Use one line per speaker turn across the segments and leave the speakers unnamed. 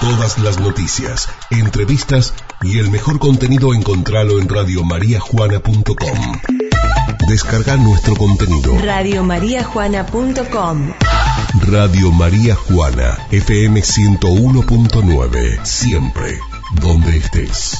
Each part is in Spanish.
Todas las noticias, entrevistas y el mejor contenido encontralo en radiomariajuana.com. Descarga nuestro contenido.
Radiomariajuana.com
Radio María Juana, FM 101.9. Siempre, donde estés.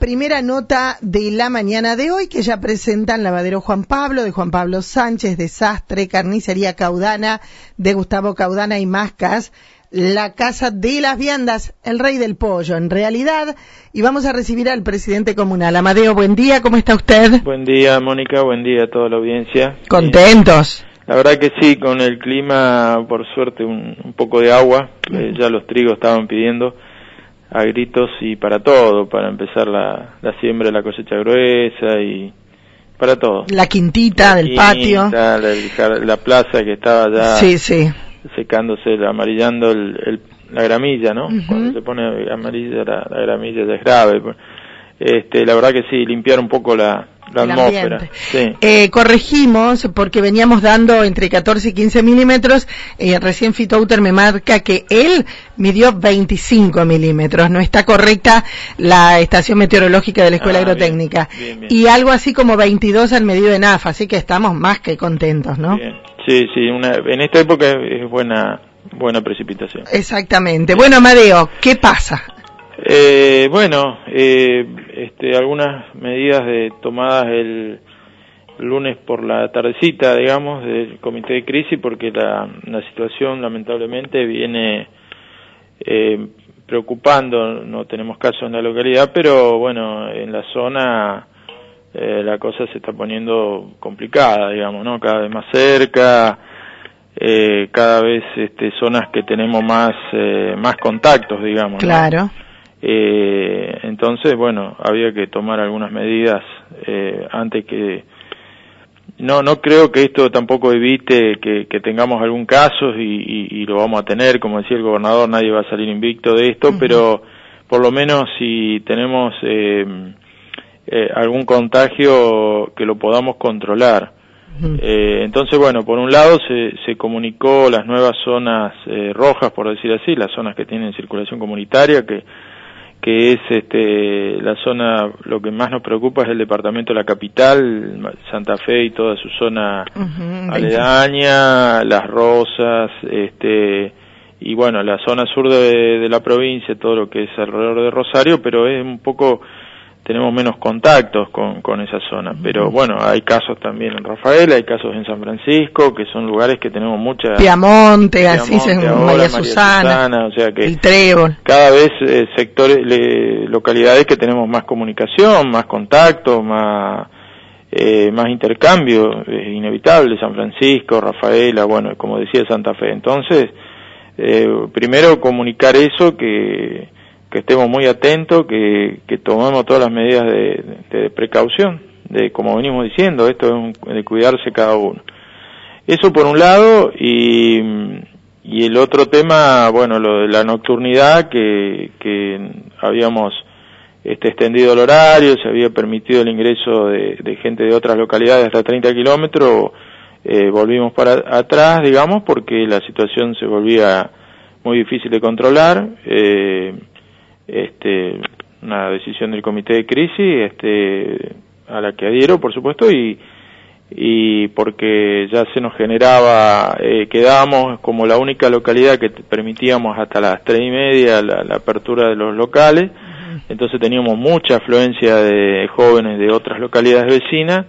Primera nota de la mañana de hoy que ya presentan Lavadero Juan Pablo, de Juan Pablo Sánchez, Desastre, Carnicería Caudana, de Gustavo Caudana y Mascas la Casa de las Viandas, el rey del pollo, en realidad. Y vamos a recibir al presidente comunal. Amadeo, buen día, ¿cómo está usted?
Buen día, Mónica, buen día a toda la audiencia.
¿Contentos?
la verdad que sí, con el clima, por suerte, un, poco de agua. Eh, ya los trigos estaban pidiendo a gritos y para todo, para empezar la, la siembra de la cosecha gruesa y para todo.
La quintita del patio.
La, la, plaza que estaba ya.
Sí, sí
secándose, amarillando el, la gramilla, ¿no? Cuando se pone amarilla la, gramilla ya es grave. Este, la verdad que sí, limpiar un poco la, la atmósfera.
Eh, corregimos porque veníamos dando entre 14 y 15 milímetros. Eh, recién Fitouter me marca que él midió 25 milímetros. No está correcta la estación meteorológica de la Escuela ah, Agrotécnica. Y algo así como 22 al medio de NAF, así que estamos más que contentos, ¿no?
Sí, sí, una, en esta época es buena, buena precipitación.
Exactamente. Bueno, Amadeo, ¿qué pasa?
Eh, bueno, eh, este, algunas medidas de, tomadas el lunes por la tardecita, digamos, del comité de crisis, porque la, la situación lamentablemente viene eh, preocupando, no tenemos casos en la localidad, pero bueno, en la zona eh, la cosa se está poniendo complicada, digamos, ¿no? Cada vez más cerca, eh, cada vez este, zonas que tenemos más, eh, más contactos, digamos.
Claro.
Eh, entonces, bueno, había que tomar algunas medidas eh, antes que... No, no creo que esto tampoco evite que, que tengamos algún caso y, y, lo vamos a tener, como decía el gobernador, nadie va a salir invicto de esto, pero por lo menos si tenemos eh, algún contagio que lo podamos controlar. Eh, entonces, bueno, por un lado se, se comunicó las nuevas zonas eh, rojas, por decir así, las zonas que tienen circulación comunitaria, que, que es este, la zona, lo que más nos preocupa es el departamento de la capital, Santa Fe y toda su zona aledaña, Las Rosas, este, y bueno, la zona sur de, de la provincia, todo lo que es alrededor de Rosario, pero es un poco tenemos menos contactos con, con esa zona. Pero bueno, hay casos también en Rafael, hay casos en San Francisco, que son lugares que tenemos mucha...
Piamonte, así es María, Susana,
o sea que
el Trébol.
Cada vez eh, sectores, localidades que tenemos más comunicación, más contacto, más... Eh, más intercambio, es inevitable, San Francisco, Rafaela, bueno, como decía Santa Fe. Entonces, eh, primero comunicar eso que que estemos muy atentos, que, tomemos todas las medidas de, precaución, de como venimos diciendo, esto es de cuidarse cada uno. Eso por un lado, y, y el otro tema, bueno, lo de la nocturnidad, que, que habíamos este, extendido el horario, se había permitido el ingreso de, de gente de otras localidades hasta 30 kilómetros, eh, volvimos para atrás, digamos, porque la situación se volvía muy difícil de controlar. Eh, este, una decisión del comité de crisis este, a la que adhiero, por supuesto, y, y porque ya se nos generaba, eh, quedábamos como la única localidad que permitíamos hasta las tres y media la, apertura de los locales, entonces teníamos mucha afluencia de jóvenes de otras localidades vecinas,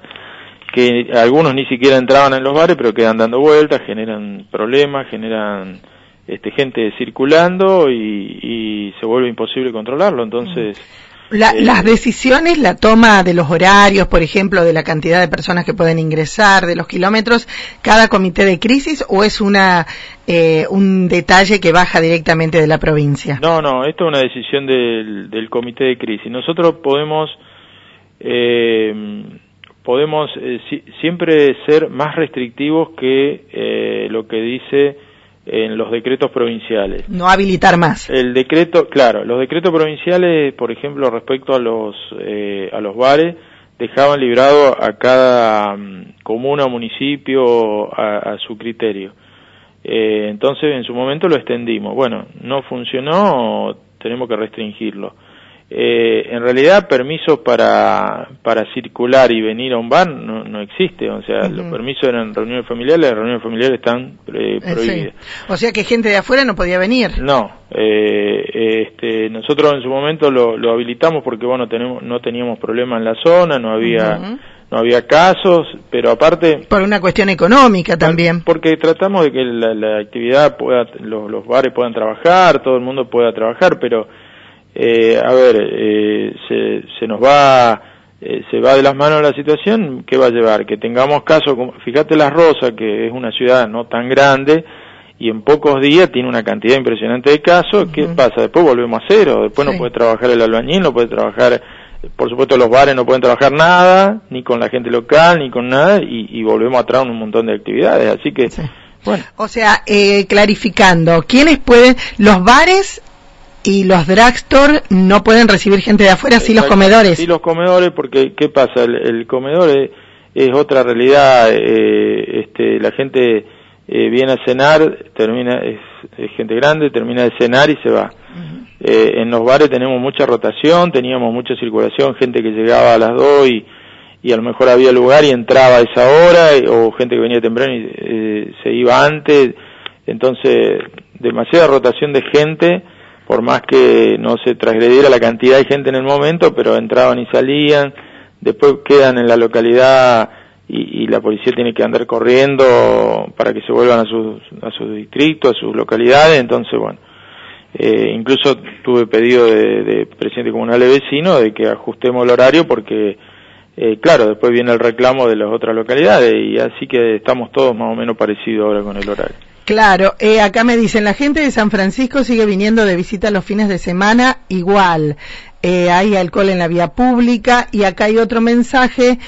que algunos ni siquiera entraban en los bares, pero quedan dando vueltas, generan problemas, generan este, gente circulando y, se vuelve imposible controlarlo. Entonces.
Eh, las decisiones, la toma de los horarios, por ejemplo, de la cantidad de personas que pueden ingresar, de los kilómetros, cada comité de crisis o es una eh, un detalle que baja directamente de la provincia?
No, no, esto es una decisión del, del comité de crisis. Nosotros podemos eh, podemos siempre ser más restrictivos que lo que dice en los decretos provinciales.
No habilitar más.
El decreto, claro, los decretos provinciales, por ejemplo, respecto a los eh, a los bares, dejaban librado a cada mm, comuna o municipio a, su criterio. Eh, entonces en su momento lo extendimos. Bueno, no funcionó, tenemos que restringirlo. Eh, en realidad permisos para, para circular y venir a un bar no, no existe, o sea, los permisos eran reuniones familiares, las reuniones familiares están eh, prohibidas.
O sea que gente de afuera no podía venir.
No, eh, este, nosotros en su momento lo, lo habilitamos porque bueno, tenemos, no teníamos problema en la zona, no había no había casos, pero aparte...
Por una cuestión económica también.
Porque tratamos de que la, actividad pueda, los, bares puedan trabajar, todo el mundo pueda trabajar, pero, eh, a ver, eh, se, se nos va, eh, se va de las manos la situación, ¿qué va a llevar? Que tengamos casos, como, fíjate La Rosa, que es una ciudad no tan grande, y en pocos días tiene una cantidad impresionante de casos, ¿qué pasa? Después volvemos a cero, después no puede trabajar el albañil, no puede trabajar por supuesto los bares no pueden trabajar nada, ni con la gente local, ni con nada, y, volvemos atrás en un montón de actividades. Así que,
bueno. O sea, eh, clarificando, ¿quiénes pueden, los bares y los drugstore no pueden recibir gente de afuera, sí los comedores?
Sí los comedores, porque ¿qué pasa? El, comedor es, otra realidad, eh, este, la gente eh, viene a cenar, termina, es, gente grande, termina de cenar y se va. Eh, en los bares tenemos mucha rotación, teníamos mucha circulación, gente que llegaba a las 2 y, y a lo mejor había lugar y entraba a esa hora, o gente que venía temprano y eh, se iba antes. Entonces, demasiada rotación de gente, por más que no se transgrediera la cantidad de gente en el momento, pero entraban y salían, después quedan en la localidad y, la policía tiene que andar corriendo para que se vuelvan a sus, a sus distritos, a sus localidades, entonces bueno eh, incluso tuve pedido de, presidente comunal de vecino de que ajustemos el horario porque, eh, claro, después viene el reclamo de las otras localidades y así que estamos todos más o menos parecidos ahora con el horario.
Claro, eh, acá me dicen, la gente de San Francisco sigue viniendo de visita los fines de semana igual. Eh, hay alcohol en la vía pública y acá hay otro mensaje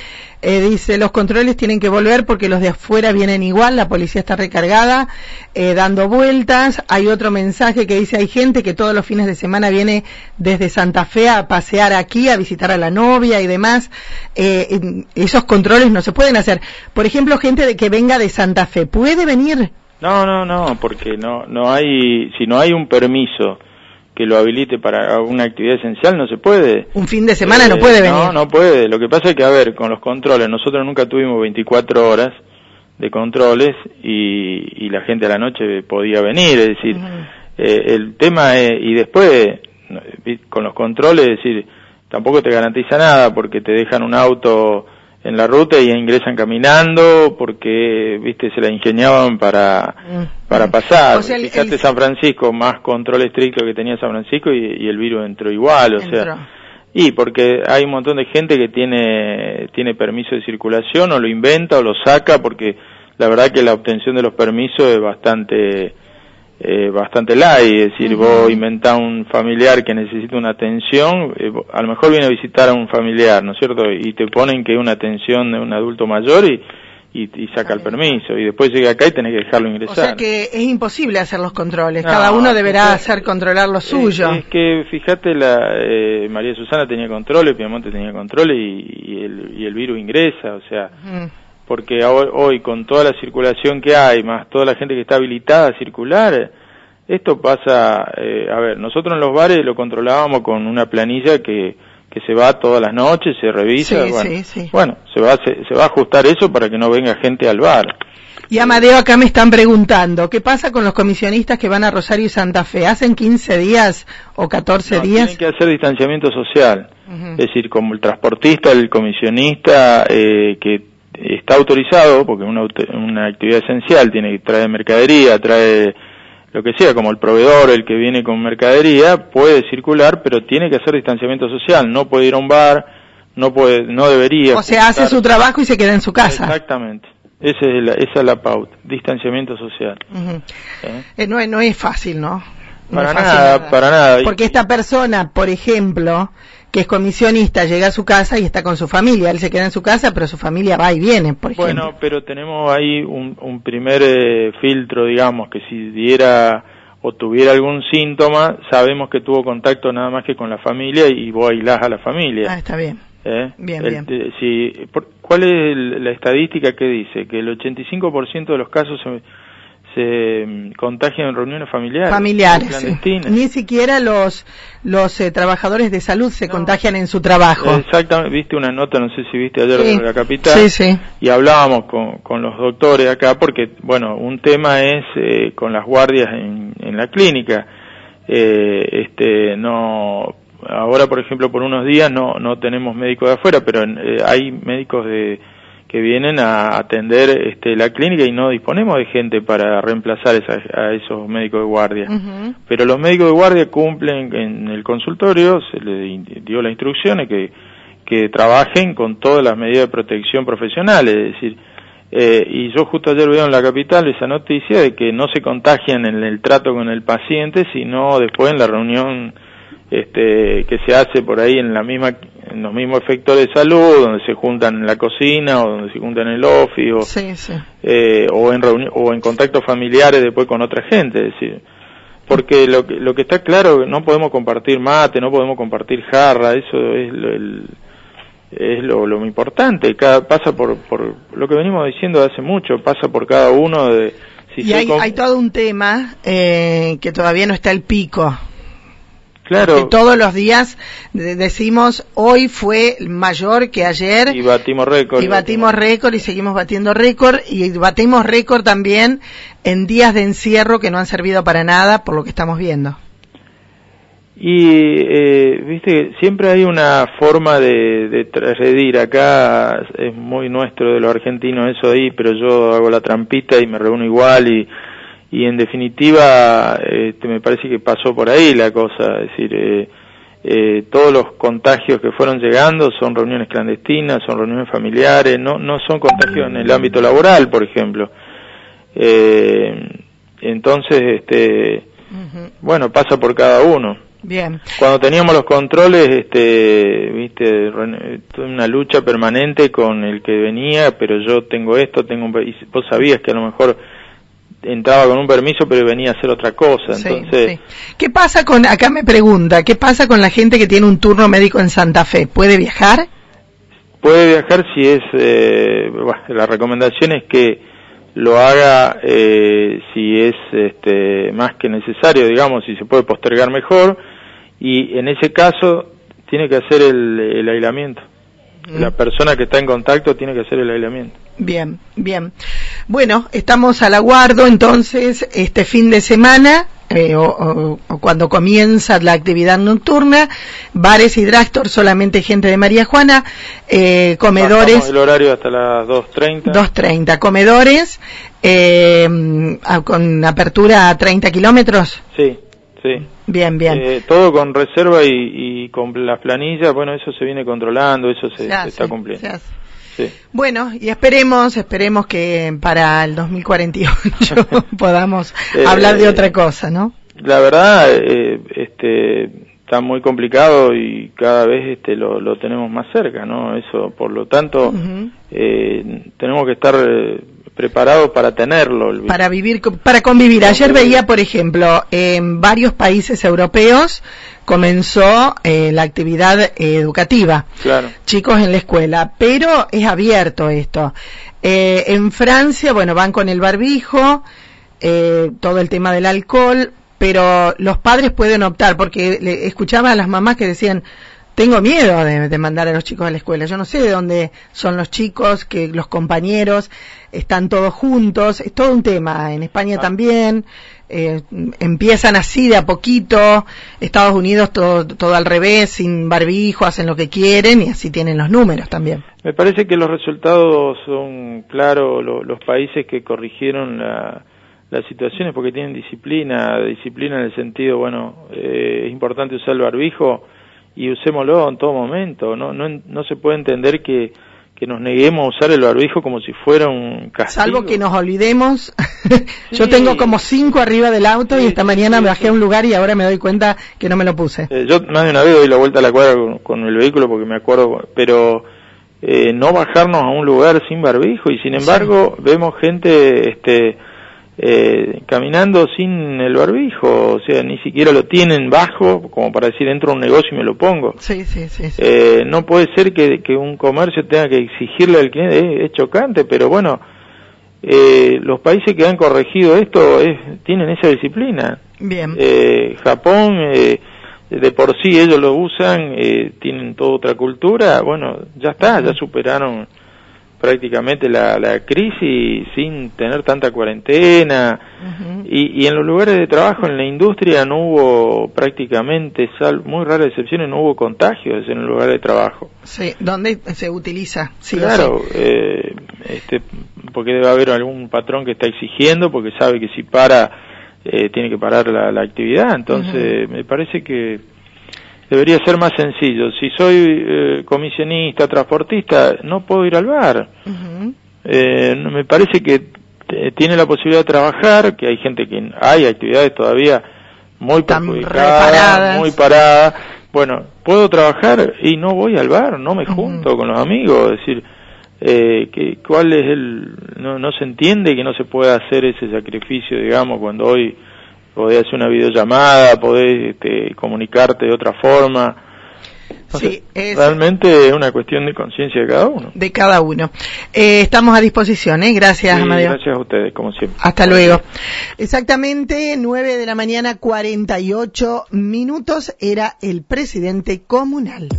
eh, dice, los controles tienen que volver porque los de afuera vienen igual, la policía está recargada, eh, dando vueltas. Hay otro mensaje que dice, hay gente que todos los fines de semana viene desde Santa Fe a pasear aquí, a visitar a la novia y demás. Eh, esos controles no se pueden hacer. Por ejemplo, gente de que venga de Santa Fe, ¿puede venir?
No, no, no, porque no, no hay, si no hay un permiso que lo habilite para una actividad esencial no se puede.
Un fin de semana no eh, puede venir.
No, no puede. Lo que pasa es que, a ver, con los controles, nosotros nunca tuvimos 24 horas de controles y, la gente a la noche podía venir, es decir, eh, el tema es, y después, con los controles, es decir, tampoco te garantiza nada porque te dejan un auto en la ruta y ingresan caminando porque, viste, se la ingeniaban para, mm. para pasar. Fíjate San Francisco, más control estricto que tenía San Francisco y, el virus entró igual, o sea. Y porque hay un montón de gente que tiene, tiene permiso de circulación o lo inventa o lo saca porque la verdad que la obtención de los permisos es bastante, eh, bastante light, es decir, vos inventás un familiar que necesita una atención, eh, a lo mejor viene a visitar a un familiar, ¿no es cierto? Y te ponen que es una atención de un adulto mayor y, y, saca el permiso, y después llega acá y tenés que dejarlo ingresar. O
sea que es imposible hacer los controles, cada uno deberá hacer controlar lo suyo.
Es, que, fíjate, la eh, María Susana tenía controles, Piamonte tenía controles y, el, y el virus ingresa, o sea porque hoy, con toda la circulación que hay, más toda la gente que está habilitada a circular, esto pasa, eh, a ver, nosotros en los bares lo controlábamos con una planilla que, que se va todas las noches, se revisa, bueno, bueno, se va, se, va a ajustar eso para que no venga gente al bar.
Y Amadeo, acá me están preguntando, ¿qué pasa con los comisionistas que van a Rosario y Santa Fe? ¿Hacen 15 días o 14 días?
Tienen que hacer distanciamiento social. Es decir, como el transportista, el comisionista, eh, que está autorizado, porque una, una actividad esencial, tiene que traer mercadería, trae lo que sea, como el proveedor, el que viene con mercadería, puede circular, pero tiene que hacer distanciamiento social, no puede ir a un bar, no puede, no debería.
O sea, hace su trabajo y se queda en su casa.
Exactamente. Esa es la, esa es la pauta, distanciamiento social.
¿Eh? Eh, no, no es fácil, ¿no?
para nada, para nada.
Porque esta persona, por ejemplo, que es comisionista, llega a su casa y está con su familia. Él se queda en su casa, pero su familia va y viene, por ejemplo.
Bueno, pero tenemos ahí un, un primer eh, filtro, digamos, que si diera o tuviera algún síntoma, sabemos que tuvo contacto nada más que con la familia y vos aislás a la familia.
Ah, está bien.
¿Eh?
Bien, bien.
si, ¿Cuál es la estadística que dice? Que el 85% de los casos se, se mm, contagian en reuniones familiares.
Familiares. Ni siquiera los los eh, trabajadores de salud se contagian en su trabajo.
Exactamente, viste una nota, no sé si viste ayer en la capital, y hablábamos con, con, los doctores acá, porque, bueno, un tema es eh, con las guardias en, en la clínica, eh, este, no, ahora por ejemplo por unos días no, no tenemos médicos de afuera, pero hay médicos de que vienen a atender este, la clínica y no disponemos de gente para reemplazar a esos médicos de guardia. Pero los médicos de guardia cumplen en el consultorio, se les dio la instrucción que, que trabajen con todas las medidas de protección profesional, es decir, eh, y yo justo ayer veo en la capital esa noticia de que no se contagian en el trato con el paciente, sino después en la reunión este, que se hace por ahí en la misma en los mismos efectores de salud donde se juntan en la cocina o donde se juntan en el office o, eh, o en o en contactos familiares después con otra gente es decir porque lo que lo que está claro no podemos compartir mate no podemos compartir jarra eso es lo, es lo, lo importante cada pasa por por lo que venimos diciendo hace mucho pasa por cada uno de
y hay, hay todo un tema eh, que todavía no está el pico
Claro.
todos los días decimos hoy fue mayor que ayer.
Y batimos récord.
Y batimos récord y seguimos batiendo récord y batimos récord también en días de encierro que no han servido para nada por lo que estamos viendo.
Y, eh, viste, siempre hay una forma de, de acá, es muy nuestro de los argentinos eso ahí, pero yo hago la trampita y me reúno igual y y en definitiva este, me parece que pasó por ahí la cosa, es decir, eh, eh, todos los contagios que fueron llegando son reuniones clandestinas, son reuniones familiares, no, no son contagios en el ámbito laboral, por ejemplo. Eh, entonces, este, bueno, pasa por cada uno.
Bien.
Cuando teníamos los controles, este, viste, una lucha permanente con el que venía, pero yo tengo esto, tengo un, y vos sabías que a lo mejor entraba con un permiso pero venía a hacer otra cosa. Entonces,
¿qué pasa con acá me pregunta, qué pasa con la gente que tiene un turno médico en Santa Fe? ¿Puede viajar?
Puede viajar si es eh, la recomendación es que lo haga eh, si es este, más que necesario, digamos, si se puede postergar mejor y en ese caso tiene que hacer el aislamiento. La persona que está en contacto tiene que hacer el aislamiento.
Bien, bien. Bueno, estamos al aguardo entonces este fin de semana eh, o, cuando comienza la actividad nocturna, bares y drugstores solamente gente de María Juana, eh, comedores.
el horario hasta las 2.30.
2.30, comedores eh, con apertura a 30 kilómetros.
Sí, sí.
Bien, bien.
Eh, todo con reserva y, con las planillas, bueno, eso se viene controlando, eso se, está cumpliendo.
Bueno, y esperemos, esperemos que para el 2048 podamos eh, hablar de otra cosa, ¿no?
La verdad, eh, este, está muy complicado y cada vez este, lo, lo tenemos más cerca, ¿no? Eso, por lo tanto, tenemos que estar preparado para tenerlo.
Para vivir, para convivir. Ayer veía, por ejemplo, en varios países europeos comenzó eh, la actividad educativa.
Claro.
Chicos en la escuela, pero es abierto esto. Eh, en Francia, bueno, van con el barbijo, eh, todo el tema del alcohol, pero los padres pueden optar, porque le, escuchaba a las mamás que decían, tengo miedo de, mandar a los chicos a la escuela. Yo no sé de dónde son los chicos, que los compañeros están todos juntos. Es todo un tema. En España ah. también. Eh, empiezan así de a poquito. Estados Unidos todo, todo al revés, sin barbijo, hacen lo que quieren y así tienen los números también.
Me parece que los resultados son claros. los países que corrigieron la, las situaciones porque tienen disciplina, disciplina en el sentido, bueno, eh, es importante usar el barbijo y usémoslo en todo momento. No, no, no se puede entender que, que nos neguemos a usar el barbijo como si fuera un castigo.
Salvo que nos olvidemos. Yo tengo como cinco arriba del auto y esta mañana me bajé a un lugar y ahora me doy cuenta que no me lo puse.
Eh, yo más de una vez doy la vuelta a la cuadra con, el vehículo porque me acuerdo, pero eh, no bajarnos a un lugar sin barbijo y sin embargo vemos gente este eh, caminando sin el barbijo, o sea, ni siquiera lo tienen bajo, como para decir, entro a un negocio y me lo pongo.
Sí, sí, sí.
Eh, no puede ser que, que, un comercio tenga que exigirle al cliente, es, chocante, pero bueno, eh, los países que han corregido esto es, tienen esa disciplina.
Bien.
Eh, Japón, eh, de por sí ellos lo usan, eh, tienen toda otra cultura, bueno, ya está, ya superaron prácticamente la, la crisis sin tener tanta cuarentena y, y en los lugares de trabajo, en la industria no hubo prácticamente, sal, muy raras excepciones, no hubo contagios en el lugar de trabajo.
Sí, ¿dónde se utiliza? Sí
claro, eh, este, porque debe haber algún patrón que está exigiendo, porque sabe que si para, eh, tiene que parar la, la actividad. Entonces, me parece que debería ser más sencillo. Si soy eh, comisionista, transportista, no puedo ir al bar. Eh, me parece que eh, tiene la posibilidad de trabajar, que hay gente que hay actividades todavía muy perjudicadas, muy paradas. Bueno, puedo trabajar y no voy al bar, no me junto con los amigos, es decir, eh, que, cuál es el, no, no se entiende que no se pueda hacer ese sacrificio, digamos, cuando hoy podés hacer una videollamada, podés este, comunicarte de otra forma. Entonces,
Sí, es-
realmente es una cuestión de conciencia de cada uno.
De cada uno. Eh, estamos a disposición, ¿eh? Gracias,
Sí,
Amadeo.
gracias a ustedes, como siempre.
Hasta luego. Exactamente 9 de la mañana, 48 minutos, era el presidente comunal.